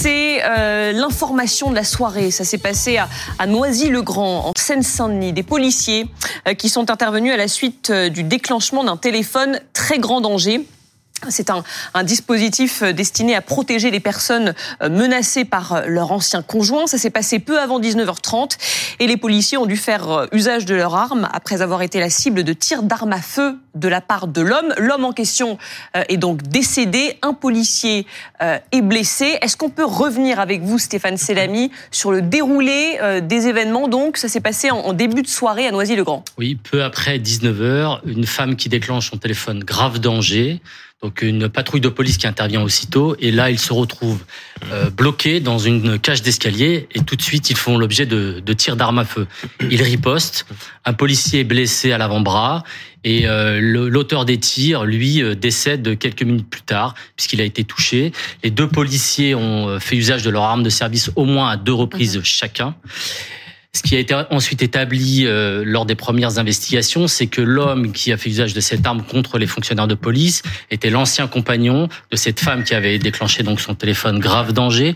C'est euh, l'information de la soirée. Ça s'est passé à, Noisy-le-Grand, en Seine-Saint-Denis. Des policiers euh, qui sont intervenus à la suite euh, du déclenchement d'un téléphone très grand danger. C'est un, dispositif euh, destiné à protéger les personnes euh, menacées par euh, leur ancien conjoint. Ça s'est passé peu avant 19h30 et les policiers ont dû faire usage de leur arme après avoir été la cible de tirs d'armes à feu de la part de l'homme. L'homme en question est donc décédé. Un policier est blessé. Est-ce qu'on peut revenir avec vous, Stéphane Selami, sur le déroulé des événements? Donc, ça s'est passé en début de soirée à Noisy-le-Grand. Oui, peu après 19h, une femme qui déclenche son téléphone grave danger donc une patrouille de police qui intervient aussitôt et là ils se retrouvent euh, bloqués dans une cage d'escalier et tout de suite ils font l'objet de, de tirs d'armes à feu. Ils ripostent, un policier est blessé à l'avant-bras et euh, l'auteur des tirs, lui, euh, décède quelques minutes plus tard puisqu'il a été touché. Les deux policiers ont fait usage de leur arme de service au moins à deux reprises mmh. chacun. Ce qui a été ensuite établi euh, lors des premières investigations, c'est que l'homme qui a fait usage de cette arme contre les fonctionnaires de police était l'ancien compagnon de cette femme qui avait déclenché donc son téléphone grave danger.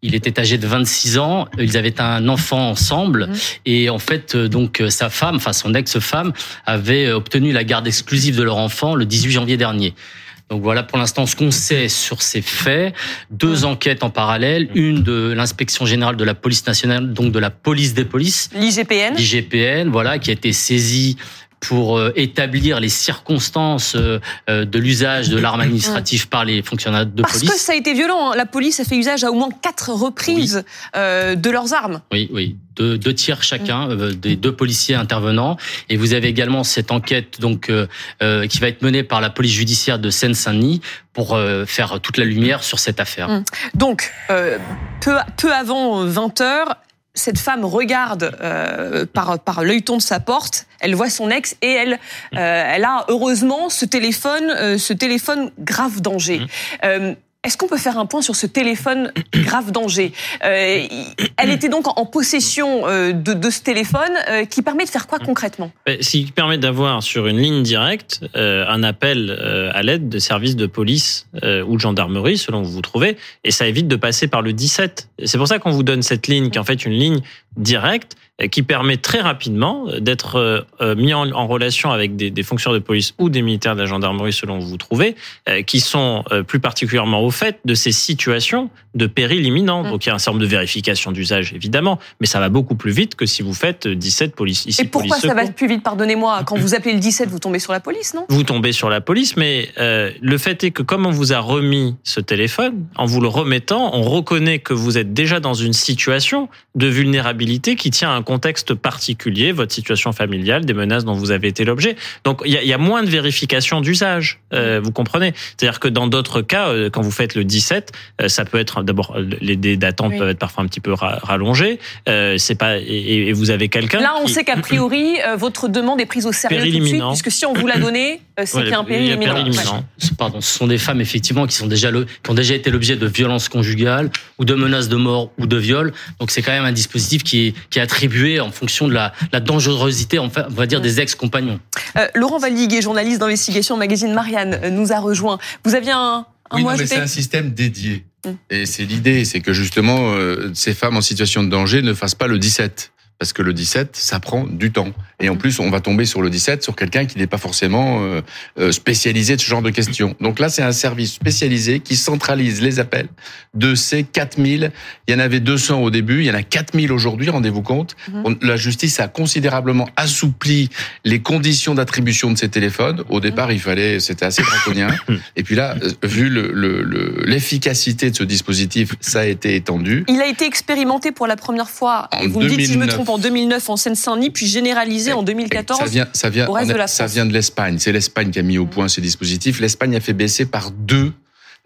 Il était âgé de 26 ans, ils avaient un enfant ensemble mmh. et en fait euh, donc euh, sa femme, enfin son ex-femme avait obtenu la garde exclusive de leur enfant le 18 janvier dernier. Donc voilà pour l'instant ce qu'on sait sur ces faits. Deux enquêtes en parallèle, une de l'inspection générale de la police nationale, donc de la police des polices. L'IGPN. L'IGPN, voilà, qui a été saisie pour euh, établir les circonstances euh, euh, de l'usage de l'arme administrative par les fonctionnaires de police. Parce que ça a été violent. Hein. La police a fait usage à au moins quatre reprises oui. de leurs armes. Oui, oui. Deux, deux tirs chacun des deux policiers intervenants. Et vous avez également cette enquête donc euh, qui va être menée par la police judiciaire de Seine-Saint-Denis pour faire toute la lumière sur cette affaire. Hum. Donc, peu, peu avant 20 heures, cette femme regarde euh, par, par l'œilleton de sa porte, elle voit son ex et elle, euh, elle a heureusement ce téléphone, euh, ce téléphone grave danger. Mmh. Est-ce qu'on peut faire un point sur ce téléphone grave danger euh, Elle était donc en possession euh, de, ce téléphone euh, qui permet de faire quoi concrètement? Qui permet d'avoir sur une ligne directe un appel à l'aide de services de police ou de gendarmerie selon où vous vous trouvez et ça évite de passer par le 17. C'est pour ça qu'on vous donne cette ligne qui est en fait une ligne directe qui permet très rapidement d'être mis en, en, relation avec des, des, fonctionnaires de police ou des militaires de la gendarmerie selon où vous vous trouvez, qui sont plus particulièrement au fait de ces situations de péril imminent. Mmh. Donc il y a un certain nombre de vérifications d'usage évidemment, mais ça va beaucoup plus vite que si vous faites 17 police. Ici, Et pourquoi police ça va plus vite Pardonnez-moi. Quand vous appelez le 17, vous tombez sur la police, non? Vous tombez sur la police, mais euh, le fait est que comme on vous a remis ce téléphone, en vous le remettant, on reconnaît que vous êtes déjà dans une situation de vulnérabilité qui tient à un contexte particulier, votre situation familiale, des menaces dont vous avez été l'objet. Donc il y, y, a moins de vérification d'usage, euh, vous comprenez C'est-à-dire que dans d'autres cas, euh, quand vous faites le 17, euh, ça peut être d'abord les délais d'attente oui. peuvent être parfois un petit peu rallongés. Euh, c'est pas et, et, vous avez quelqu'un. Là, on qui... sait qu'a priori votre demande est prise au sérieux tout de suite, puisque si on vous l'a donné, c'est ouais, qu'il y a un péril imminent. Ouais. Pardon, ce sont des femmes effectivement qui sont déjà le, qui ont déjà été l'objet de violences conjugales ou de menaces de mort ou de viol. Donc c'est quand même un dispositif qui est, qui est en fonction de la, la dangerosité, on va dire, des ex-compagnons. Euh, Laurent Valiguet, journaliste d'investigation magazine Marianne, nous a rejoint. Vous aviez un, un oui, non, mais c'est un système dédié. Mmh. Et c'est l'idée, c'est que justement, euh, ces femmes en situation de danger ne fassent pas le 17 parce que le 17, ça prend du temps. Et en plus, on va tomber sur le 17 sur quelqu'un qui n'est pas forcément euh, spécialisé de ce genre de questions. Donc là, c'est un service spécialisé qui centralise les appels de ces 4000. Il y en avait 200 au début, il y en a 4000 aujourd'hui, rendez-vous compte. Mmh. La justice a considérablement assoupli les conditions d'attribution de ces téléphones. Au départ, il fallait, c'était assez draconien. Et puis là, vu l'efficacité le, le, de ce dispositif, ça a été étendu. Il a été expérimenté pour la première fois, en vous 2009. me dites si je me trompe, en 2009 en Seine-Saint-Denis, puis généralisé en 2014 ça vient, ça vient, au reste de la Ça vient de l'Espagne. C'est l'Espagne qui a mis au point ces dispositifs. L'Espagne a fait baisser par deux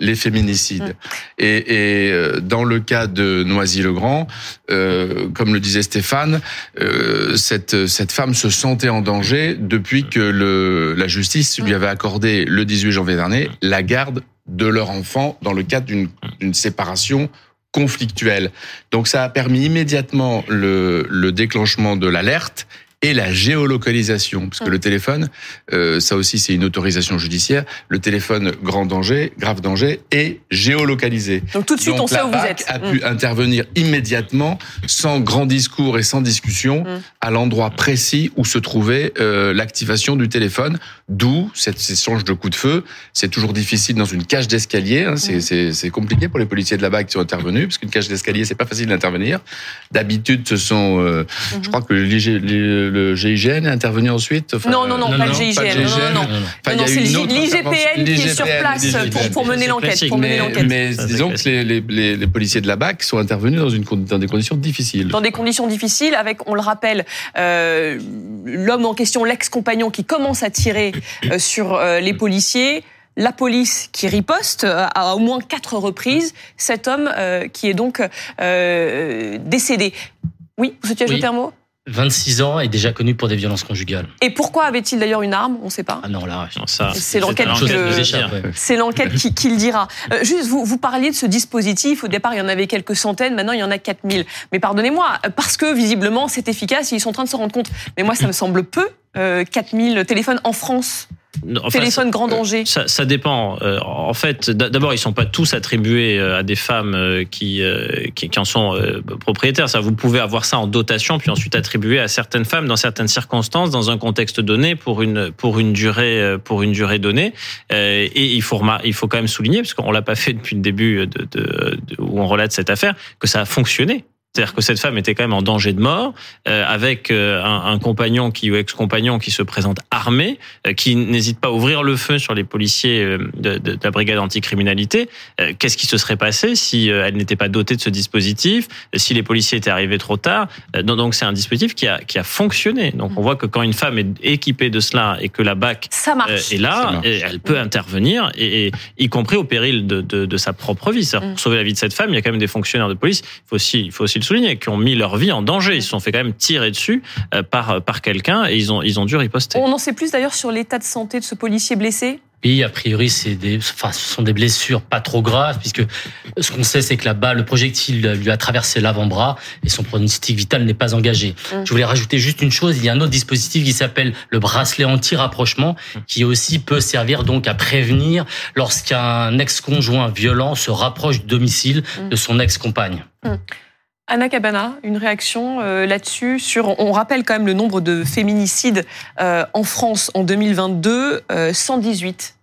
les féminicides. Mmh. Et, et, dans le cas de Noisy-le-Grand, euh, comme le disait Stéphane, euh, cette, cette femme se sentait en danger depuis que le, la justice lui avait accordé le 18 janvier dernier la garde de leur enfant dans le cadre d'une séparation conflictuelle. Donc ça a permis immédiatement le, le déclenchement de l'alerte et la géolocalisation, parce que le téléphone, euh, ça aussi c'est une autorisation judiciaire, le téléphone grand danger, grave danger, est géolocalisé. Donc tout de suite, Donc, on sait où vous êtes. a Mm. pu intervenir immédiatement, sans grand discours et sans discussion, Mm. à l'endroit précis où se trouvait euh, l'activation du téléphone. D'où cet échange de coups de feu. C'est toujours difficile dans une cage d'escalier. Hein, c'est- compliqué pour les policiers de la BAC qui sont intervenus, parce qu'une cage d'escalier, c'est pas facile d'intervenir. D'habitude, ce sont. euh, Mhm. Je crois que le, le GIGN est intervenu ensuite. Enfin, Non, non, non, Non, pas non, le pas GIGN. pas le Non, non, GIGN. non. Non, non. Enfin, Non, il y a c'est l'IGPN qui est sur place pour, mener l'enquête. mais- Ça, disons que les, les, les, les policiers de la BAC sont intervenus dans, une, dans des conditions difficiles. dans des conditions difficiles, avec, on le rappelle, euh, l'homme en question, l'ex-compagnon, qui commence à tirer euh, sur euh, les policiers. La police qui riposte euh, à au moins quatre reprises. Cet homme euh, qui est donc euh, décédé. Oui, vous souhaitiez ajouter Oui. un mot? 26 ans et déjà connu pour des violences conjugales. Et pourquoi avait-il d'ailleurs une arme? On ne sait pas. Ah non, là, C'est l'enquête qui le- qui, qui le dira. Euh, juste, vous, vous parliez de ce dispositif. Au départ, il y en avait quelques centaines. Maintenant, il y en a 4000. Mais pardonnez-moi, parce que visiblement, c'est efficace. Ils sont en train de se rendre compte. Mais moi, ça me semble peu. Euh, 4000 téléphones en France. Enfin, Téléphone grand danger. Ça, ça dépend. Euh, en fait, d'abord, ils sont pas tous attribués euh, à des femmes euh, qui, euh, qui, qui en sont euh, propriétaires. Ça, vous pouvez avoir ça en dotation, puis ensuite attribuer à certaines femmes dans certaines circonstances, dans un contexte donné, pour une pour une durée euh, pour une durée donnée. Euh, et il faut remar- il faut quand même souligner, parce qu'on l'a pas fait depuis le début de, de, de- où on relate cette affaire, que ça a fonctionné. C'est-à-dire que cette femme était quand même en danger de mort, euh, avec euh, un, un compagnon qui ou ex-compagnon qui se présente armé, euh, qui n'hésite pas à ouvrir le feu sur les policiers de, de- de la brigade anticriminalité. Euh, Qu'est-ce qui se serait passé si elle n'était pas dotée de ce dispositif, si les policiers étaient arrivés trop tard Euh, Donc c'est un dispositif qui a, qui a fonctionné. Donc on voit que quand une femme est équipée de cela et que la BAC Ça marche. euh, est Ça là, elle peut intervenir, et, et y compris au péril de, de, de sa propre vie. Mm. Pour sauver la vie de cette femme, il y a quand même des fonctionnaires de police, il faut aussi, il faut aussi le souligner, qui ont mis leur vie en danger. Ils se sont fait quand même tirer dessus euh, par, par quelqu'un et ils ont, ils ont dû riposter. On en sait plus d'ailleurs sur l'état de santé de ce policier blessé? Oui, a priori, c'est des, enfin, ce sont des blessures pas trop graves, puisque ce qu'on sait, c'est que là-bas, le projectile lui a traversé l'avant-bras et son pronostic vital n'est pas engagé. Mm. Je voulais rajouter juste une chose. Il y a un autre dispositif qui s'appelle le bracelet anti-rapprochement, qui aussi peut servir donc à prévenir lorsqu'un ex-conjoint violent se rapproche du domicile Mm. de son ex-compagne. Anna Cabana, une réaction euh, là-dessus sur. On rappelle quand même le nombre de féminicides euh, en France en 2022, euh, 118.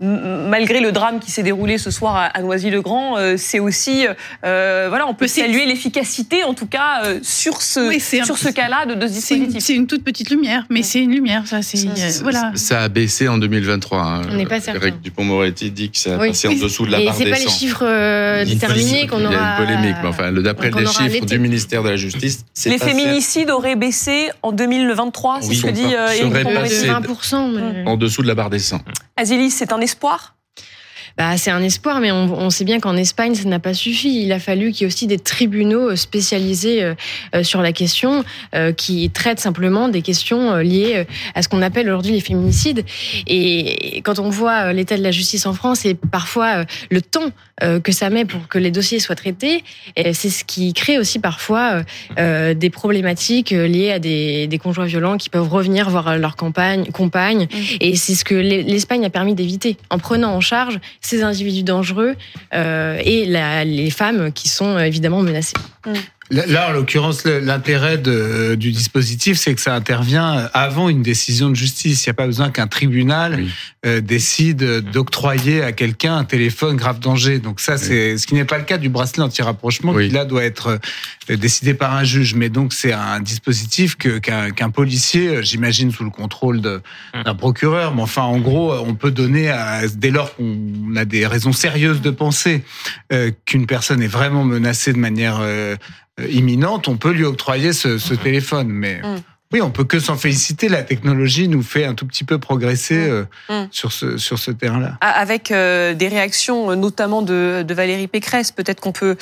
Malgré le drame qui s'est déroulé ce soir à, Noisy-le-Grand, euh, c'est aussi, euh, voilà, on peut Mais c'est- saluer l'efficacité en tout cas euh, sur ce Oui, c'est un- sur ce cas-là de, de ce C'est une, dispositif. c'est une toute petite lumière, mais Ouais. c'est une lumière, ça. C'est euh, c'est- voilà. Ça a baissé en 2023. hein. On n'est pas certain. Eric Dupont-Moretti dit que ça a Oui. passé en dessous de la Et barre c'est des pas les 100. chiffres euh, déterminés polémique. qu'on Il y aura. a une polémique, mais enfin, d'après les aura chiffres du ministère de la Justice, c'est Les féminicides auraient baissé en 2023, c'est Oui, ce que dit 20%. mais- en dessous de la barre des 100. Azilis, c'est un espoir? Bah, c'est un espoir, mais on, on sait bien qu'en Espagne, ça n'a pas suffi. Il a fallu qu'il y ait aussi des tribunaux euh, spécialisés euh, euh, sur la question, qui traitent simplement des questions liées à ce qu'on appelle aujourd'hui les féminicides. Et quand on voit l'état de la justice en France et parfois le temps que ça met pour que les dossiers soient traités, et c'est ce qui crée aussi parfois euh, euh, des problématiques euh, liées à des, des conjoints violents qui peuvent revenir voir leur campagne, compagne. Et c'est ce que l'E- l'Espagne a permis d'éviter en prenant en charge ces individus dangereux euh, et la- les femmes qui sont euh, évidemment menacées. Là, là, en l'occurrence, l'intérêt du dispositif, c'est que ça intervient avant une décision de justice. Il n'y a pas besoin qu'un tribunal Oui. euh, décide d'octroyer à quelqu'un un téléphone grave danger. Donc ça, c'est ce qui n'est pas le cas du bracelet anti-rapprochement, Oui. qui là doit être euh, décidé par un juge. Mais donc c'est un dispositif que qu'un qu'un policier, euh, j'imagine sous le contrôle de- d'un procureur, mais enfin en gros, on peut donner à, dès lors qu'on a des raisons sérieuses de penser euh, qu'une personne est vraiment menacée de manière euh, euh, imminente, on peut lui octroyer ce, ce téléphone. Mais Mm. Oui, on peut que s'en féliciter. La technologie nous fait un tout petit peu progresser Mm. euh, Mm. sur ce sur ce terrain-là. Avec euh, des réactions euh, notamment de, de Valérie Pécresse. Peut-être qu'on peut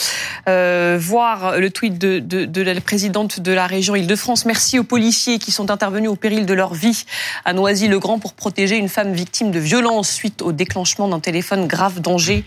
euh, voir le tweet de, de, de la présidente de la région Île-de-France. Merci aux policiers qui sont intervenus au péril de leur vie à Noisy-le-Grand pour protéger une femme victime de violence suite au déclenchement d'un téléphone grave danger.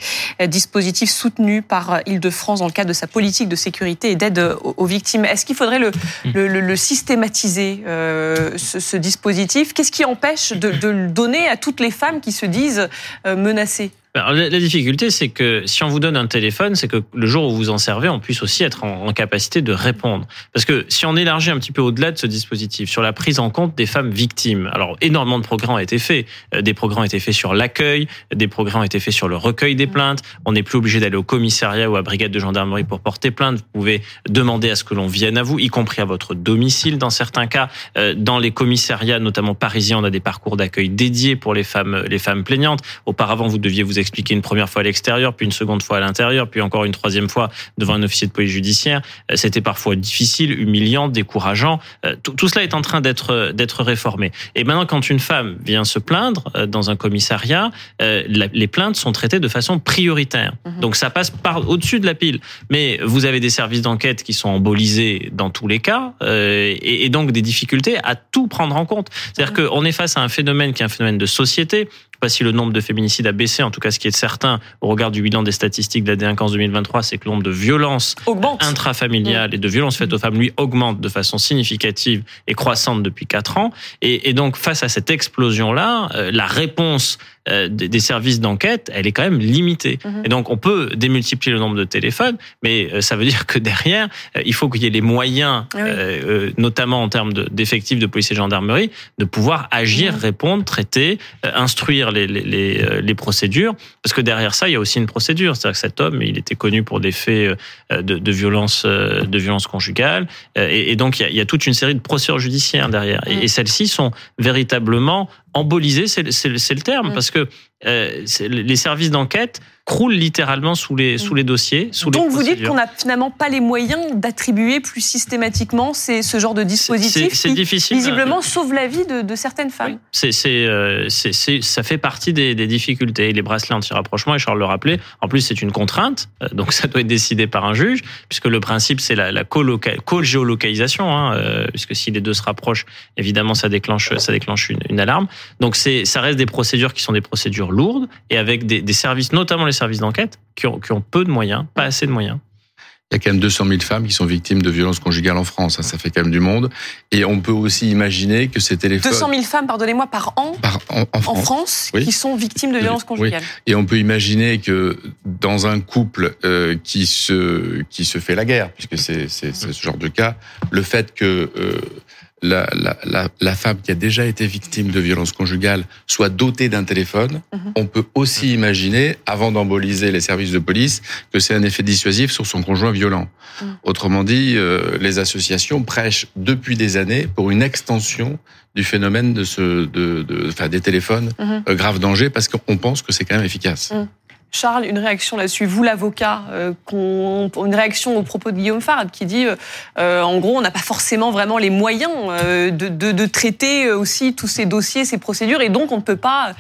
Dispositif soutenu par Île-de-France dans le cadre de sa politique de sécurité et d'aide aux, aux victimes. Est-ce qu'il faudrait le, le, le- le systématiser euh, ce, dispositif. Qu'est-ce qui empêche de, de le donner à toutes les femmes qui se disent euh, menacées? Alors, la, la difficulté, c'est que si on vous donne un téléphone, c'est que le jour où vous en servez, on puisse aussi être en, en capacité de répondre. Parce que si on élargit un petit peu au-delà de ce dispositif, sur la prise en compte des femmes victimes, alors énormément de progrès ont été faits. Euh, Des progrès ont été faits sur l'accueil, des progrès ont été faits sur le recueil des plaintes. On n'est plus obligé d'aller au commissariat ou à brigade de gendarmerie pour porter plainte. Vous pouvez demander à ce que l'on vienne à vous, y compris à votre domicile dans certains cas. Euh, Dans les commissariats, notamment parisiens, on a des parcours d'accueil dédiés pour les femmes, les femmes plaignantes. Auparavant, vous deviez vous expliquer une première fois à l'extérieur, puis une seconde fois à l'intérieur, puis encore une troisième fois devant un officier de police judiciaire. Euh, C'était parfois difficile, humiliant, décourageant. Euh, Tout, tout cela est en train d'être d'être réformé. Et maintenant, quand une femme vient se plaindre euh, dans un commissariat, euh, les plaintes sont traitées de façon prioritaire. Donc ça passe par au-dessus de la pile. Mais vous avez des services d'enquête qui sont embolisés dans tous les cas, euh, et, et donc des difficultés à tout prendre en compte. C'est-à-dire qu'on est face à un phénomène qui est un phénomène de société. Je sais pas si le nombre de féminicides a baissé. En tout cas, ce qui est certain au regard du bilan des statistiques de la délinquance 2023, c'est que le nombre de violences Augmente. intrafamiliales et de violences faites aux femmes, lui, augmente de façon significative et croissante depuis quatre ans. Et, et donc, face à cette explosion-là, euh, la réponse des, des services d'enquête, elle est quand même limitée. Mhm. Et donc, on peut démultiplier le nombre de téléphones, mais euh, ça veut dire que derrière, euh, il faut qu'il y ait les moyens, Ah oui. euh, euh, notamment en termes de- d'effectifs de, policiers et gendarmerie, de pouvoir agir, Mhm. répondre, traiter, euh, instruire les, les, les, euh, les procédures. Parce que derrière ça, il y a aussi une procédure. C'est-à-dire que cet homme, il était connu pour des faits euh, de, de violence, euh, de violence conjugale. Euh, Et, et donc, il y, a, il y a toute une série de procédures judiciaires derrière. Et, Mhm. et celles-ci sont véritablement embolisées, c'est le- terme, parce que to euh, les services d'enquête croulent littéralement sous les, sous les dossiers, sous les Donc vous dites qu'on n'a finalement pas les moyens d'attribuer plus systématiquement ces, ce genre de dispositif c'est- difficile. visiblement, sauve la vie de, de certaines femmes. Oui, c'est, euh, ça fait partie des, des difficultés. Les bracelets anti-rapprochement, et Charles le rappelait, en plus c'est une contrainte, euh, donc ça doit être décidé par un juge, puisque le principe c'est la, la co-géolocalisation, hein, euh, puisque si les deux se rapprochent, évidemment ça déclenche, ça déclenche une, une alarme. Donc c'est, ça reste des procédures qui sont des procédures lourdes, et avec des, des services, notamment les services d'enquête, qui ont, qui ont peu de moyens, pas assez de moyens. Il y a quand même 200 000 femmes qui sont victimes de violences conjugales en France. hein, Ça fait quand même du monde. Et on peut aussi imaginer que ces téléphones... 200 000 femmes, pardonnez-moi, par an par- en, en en France. Oui. qui sont victimes de violences Oui. conjugales. Et on peut imaginer que dans un couple euh, qui se qui se fait la guerre, puisque c'est c'est c'est ce genre de cas, le fait que euh, la, la, la, la femme qui a déjà été victime de violences conjugales soit dotée d'un téléphone, Mhm. on peut aussi imaginer, avant d'emboliser les services de police, que c'est un effet dissuasif sur son conjoint violent. Mhm. Autrement dit, euh, les associations prêchent depuis des années pour une extension du phénomène de ce, de, de, enfin, des téléphones Mhm. euh, grave danger parce qu'on pense que c'est quand même efficace. Charles, une réaction là-dessus. Vous, l'avocat, euh, une réaction au propos de Guillaume Farad qui dit, euh, euh, en gros, on n'a pas forcément vraiment les moyens euh, de, traiter aussi tous ces dossiers, ces procédures, et donc on ne peut pas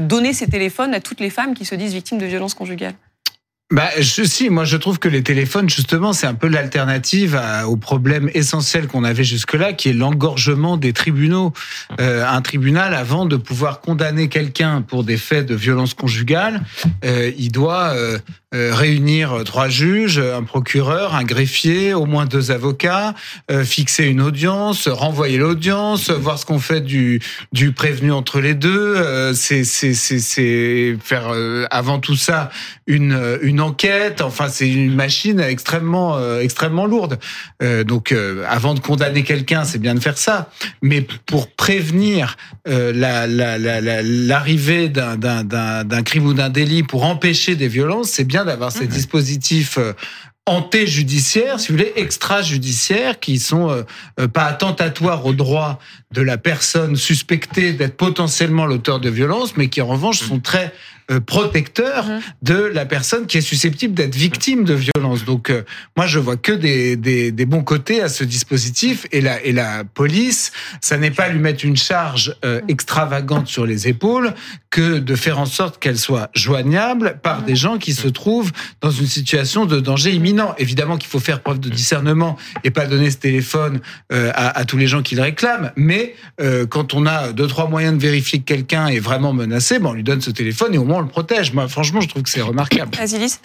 donner ces téléphones à toutes les femmes qui se disent victimes de violences conjugales. Bah, je, si, moi je trouve que les téléphones, justement, c'est un peu l'alternative au problème essentiel qu'on avait jusque-là, qui est l'engorgement des tribunaux. Euh, un tribunal, avant de pouvoir condamner quelqu'un pour des faits de violence conjugale, euh, il doit euh, réunir trois juges, un procureur, un greffier, au moins deux avocats, euh, fixer une audience, renvoyer l'audience, voir ce qu'on fait du, du prévenu entre les deux. Euh, c'est faire euh, avant tout ça une, une enquête. Enfin, c'est une machine extrêmement euh, extrêmement lourde. Euh, donc, euh, avant de condamner quelqu'un, c'est bien de faire ça. Mais pour prévenir euh, la- la- l'arrivée d'un crime ou d'un délit, pour empêcher des violences, c'est bien d'avoir ces dispositifs. euh, antéjudiciaires, si vous voulez, extrajudiciaires, qui sont euh, euh, pas attentatoires aux droits de la personne suspectée d'être potentiellement l'auteur de violences, mais qui en revanche sont très euh, protecteurs Mhm. de la personne qui est susceptible d'être victime de violence. Donc euh, moi je vois que des, des, des bons côtés à ce dispositif et la, et la police, ça n'est pas lui mettre une charge euh, extravagante sur les épaules que de faire en sorte qu'elle soit joignable par des gens qui se trouvent dans une situation de danger imminent. Évidemment qu'il faut faire preuve de discernement et pas donner ce téléphone euh, à, à tous les gens qui le réclament, mais euh, quand on a deux trois moyens de vérifier que quelqu'un est vraiment menacé, ben on lui donne ce téléphone et au moins comment on le protège Moi, franchement, je trouve que c'est remarquable. Asilis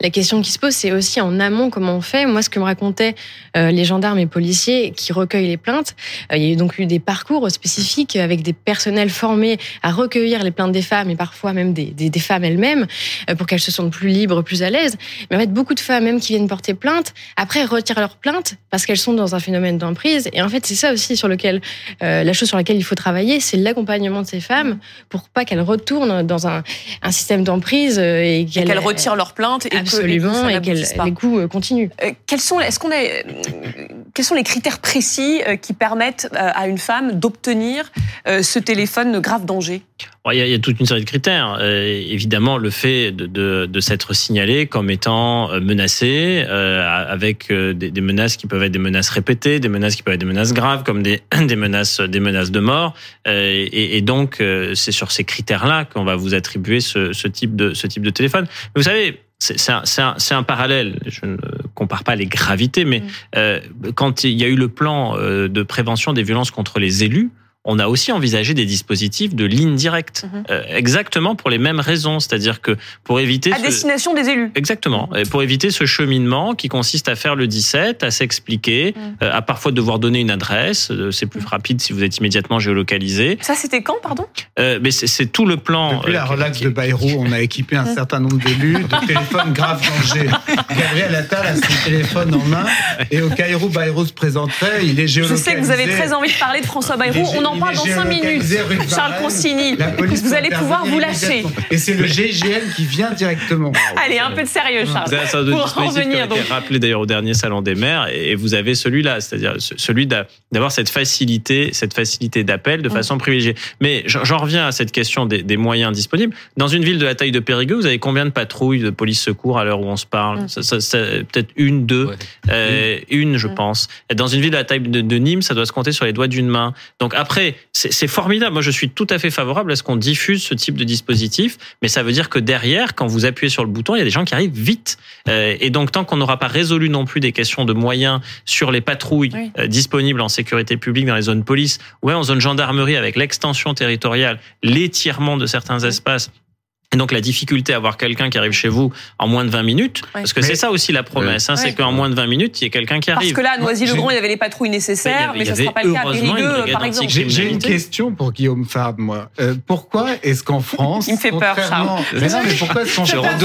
La question qui se pose, c'est aussi en amont comment on fait. Moi, ce que me racontaient euh, les gendarmes et policiers qui recueillent les plaintes, euh, il y a eu donc eu des parcours spécifiques avec des personnels formés à recueillir les plaintes des femmes et parfois même des, des, des femmes elles-mêmes euh, pour qu'elles se sentent plus libres, plus à l'aise. Mais en fait, beaucoup de femmes même qui viennent porter plainte, après retirent leur plainte parce qu'elles sont dans un phénomène d'emprise. Et en fait, c'est ça aussi sur lequel euh, la chose sur laquelle il faut travailler, c'est l'accompagnement de ces femmes pour pas qu'elles retournent dans un, un système d'emprise euh, et qu'elles retirent leur plainte et que- absolument et et, que les coups euh, continuent. Euh, quels sont, est-ce qu'on a, euh, quels sont les critères précis qui permettent à une femme d'obtenir ce téléphone grave danger? Il y, a, il y a toute une série de critères. Euh, évidemment, le fait de, de, de s'être signalé comme étant menacé, euh, avec des, des menaces qui peuvent être des menaces répétées, des menaces qui peuvent être des menaces graves, comme des, des menaces, des menaces de mort. Euh, et, et donc, euh, c'est sur ces critères-là qu'on va vous attribuer ce, ce type de ce type de téléphone. Mais vous savez. C'est un, un parallèle. Je ne compare pas les gravités, mais Mm. euh, quand il y a eu le plan euh, de prévention des violences contre les élus, on a aussi envisagé des dispositifs de ligne directe, Mhm. euh, exactement pour les mêmes raisons, c'est-à-dire que pour éviter à ce- destination des élus Exactement. Et pour éviter ce cheminement qui consiste à faire le 17, à s'expliquer, Mm. euh, à parfois devoir donner une adresse. euh, C'est plus rapide si vous êtes immédiatement géolocalisé. Ça, c'était quand, pardon Euh, mais c'est tout le plan. Depuis la relax qui- de Bayrou, on a équipé un certain nombre d'élus de téléphones grave danger. Gabriel Attal a son téléphone en main et au Cairo, Bayrou se présenterait. Il est Je géolocalisé. sais que vous avez très envie de parler de François Bayrou. On en il parle dans 5 minutes. Charles. Consigny, vous allez pouvoir vous lâcher. Et c'est le GIGN qui vient directement. Allez, un peu de sérieux, Charles. Vous avez un certain nombre de Pour en dispositifs qui revenir, été donc. rappelés d'ailleurs au dernier salon des maires, et vous avez celui-là, c'est-à-dire ce- celui d'a- d'avoir cette facilité, cette facilité d'appel de Mm. façon privilégiée. Mais j'en reviens à cette question des, des moyens disponibles. Dans une ville de la taille de Périgueux, vous avez combien de patrouilles de police secours à l'heure où on se parle Mm. Ça- ça- ça- Peut-être une, deux, Ouais. euh, une, je Mm. pense. Dans une ville de la taille de, de Nîmes, ça doit se compter sur les doigts d'une main. Donc après, c'est c'est formidable. Moi, je suis tout à fait favorable à ce qu'on diffuse ce type de dispositif, mais ça veut dire que derrière, quand vous appuyez sur le bouton, il y a des gens qui arrivent vite. Euh, et donc, tant qu'on n'aura pas résolu non plus des questions de moyens sur les patrouilles Oui. euh, disponibles en sécurité publique dans les zones police ou en zone gendarmerie avec l'extension territoriale, l'étirement de certains espaces. Et donc la difficulté à avoir quelqu'un qui arrive chez vous en moins de 20 minutes, parce que Mais- c'est ça aussi la promesse, hein, Ouais. c'est qu'en moins de 20 minutes, il y ait quelqu'un qui Parce arrive. que là, à Noisy-le-Grand, il y avait les patrouilles nécessaires, Mais ce ne sera pas le cas à Périgueux, par exemple. J'ai j'ai une question pour Guillaume Fard, moi. Euh, pourquoi est-ce qu'en France, Il me fait peur, contrairement- mais non, mais pourquoi est-ce qu'en Je France,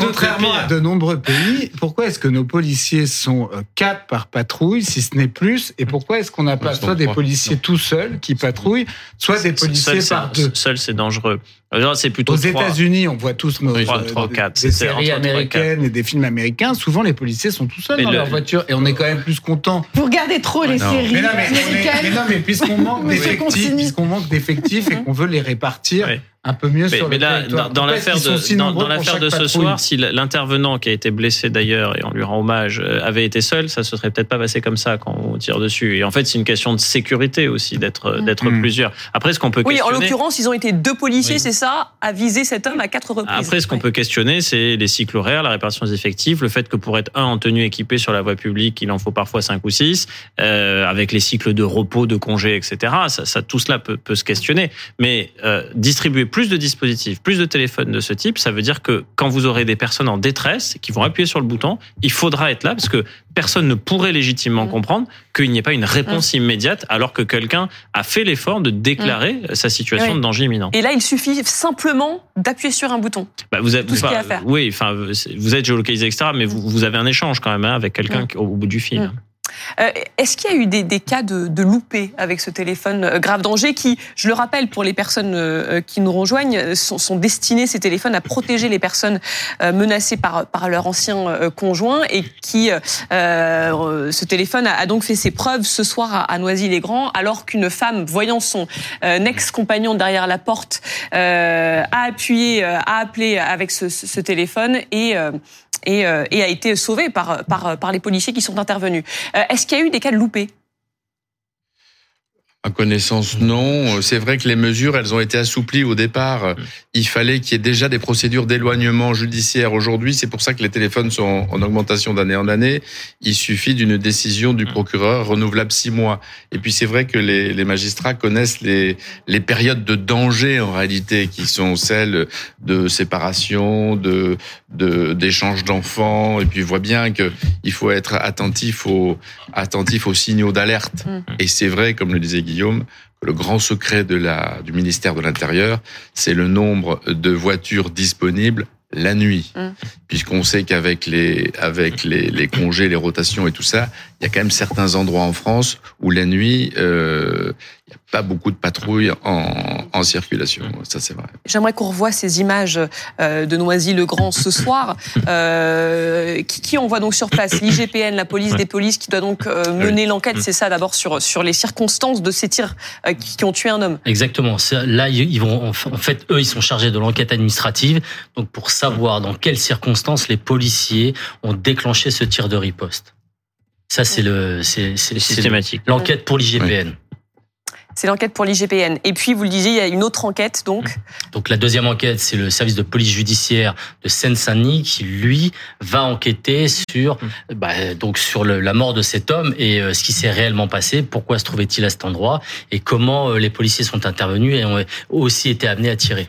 contrairement à de nombreux pays, pourquoi est-ce que nos policiers sont euh, quatre par patrouille, si ce n'est plus, et pourquoi est-ce qu'on n'a pas soit des policiers tout seuls qui patrouillent, soit des policiers par c'est- deux Seul, c'est dangereux. Alors, C'est plutôt. États-Unis, on voit tous nos Oui, trois, euh, trois, des- séries et américaines et des films américains. Souvent, les policiers sont tout seuls Mais dans le- leur voiture et on est quand même plus content. Vous regardez trop les Non. séries Mais non, mais, on est- américaines. mais non, mais puisqu'on manque d'effectifs, Consigny. puisqu'on manque d'effectifs et qu'on veut les répartir Oui. Un peu mieux Mais, sur mais le là, territoire. dans, l'affaire de, si dans, l'affaire de ce patrouille soir, si l'intervenant qui a été blessé d'ailleurs et on lui rend hommage euh, avait été seul, ça se serait peut-être pas passé comme ça quand on tire dessus. Et en fait, c'est une question de sécurité aussi d'être d'être Mm. plusieurs. Après, ce qu'on peut Oui, en questionner. l'occurrence, ils ont été deux policiers, Oui. c'est ça, à viser cet homme à quatre reprises. Après, ce qu'on Ouais. peut questionner, c'est les cycles horaires, la répartition des effectifs, le fait que pour être un en tenue équipée sur la voie publique, il en faut parfois cinq ou six, euh, avec les cycles de repos, de congés, etc. Ça, ça tout cela peut, peut se questionner. Mais euh, distribuer plus de dispositifs, plus de téléphones de ce type, ça veut dire que quand vous aurez des personnes en détresse qui vont appuyer sur le bouton, il faudra être là parce que personne ne pourrait légitimement Mm. comprendre qu'il n'y ait pas une réponse immédiate alors que quelqu'un a fait l'effort de déclarer sa situation Oui. de danger imminent. Et là, il suffit simplement d'appuyer sur un bouton. Bah, vous, avez, Tout ce qu'il y a à faire. Oui, enfin, vous êtes géolocalisé, etc. Mais vous, vous avez un échange quand même hein, avec quelqu'un Mm. au bout du fil. Euh, Est-ce qu'il y a eu des, des cas de, de loupés avec ce téléphone euh, grave danger qui, je le rappelle pour les personnes euh, qui nous rejoignent, euh, sont, sont destinés ces téléphones à protéger les personnes euh, menacées par, par leur ancien euh, conjoint et qui, euh, euh, ce téléphone a, a donc fait ses preuves ce soir à, à Noisy-les-Grands alors qu'une femme, voyant son euh, ex-compagnon derrière la porte, euh, a appuyé, euh, a appelé avec ce, ce- téléphone et euh, et, euh, et a été sauvée par, par, par les policiers qui sont intervenus. Euh, Est-ce qu'il y a eu des cas loupés? À connaissance, non. C'est vrai que les mesures, elles ont été assouplies au départ. Il fallait qu'il y ait déjà des procédures d'éloignement judiciaire. Aujourd'hui, c'est pour ça que les téléphones sont en augmentation d'année en année. Il suffit d'une décision du procureur renouvelable six mois. Et puis c'est vrai que les, les magistrats connaissent les, les périodes de danger en réalité, qui sont celles de séparation, de de- d'échange d'enfants. Et puis voit bien que il faut être attentif aux attentif aux signaux d'alerte. Mm. Et c'est vrai, comme le disait Guillaume, que le grand secret de la, du ministère de l'Intérieur, c'est le nombre de voitures disponibles la nuit. Mm. Puisqu'on sait qu'avec les, avec les, les congés, les rotations et tout ça, il y a quand même certains endroits en France où la nuit, euh, il n'y a pas beaucoup de patrouilles en, en circulation. Ça, c'est vrai. J'aimerais qu'on revoie ces images euh, de Noisy-le-Grand ce soir. Euh, qui, qui on voit donc sur place L'IGPN, la police des polices, qui doit donc euh, mener l'enquête, c'est ça d'abord sur, sur les circonstances de ces tirs qui, qui ont tué un homme. Exactement. Là, ils vont, en fait, eux, ils sont chargés de l'enquête administrative. Donc, pour savoir dans quelles circonstances les policiers ont déclenché ce tir de riposte. Ça, c'est le, c'est, c'est, C'est c'est systématique. l'enquête pour l'IGPN. C'est l'enquête pour l'IGPN. Et puis, vous le disiez, il y a une autre enquête, donc. Donc, la deuxième enquête, c'est le service de police judiciaire de Seine-Saint-Denis qui, lui, va enquêter sur, bah, donc, sur le- la mort de cet homme et euh, ce qui s'est réellement passé, pourquoi se trouvait-il à cet endroit et comment euh, les policiers sont intervenus et ont aussi été amenés à tirer.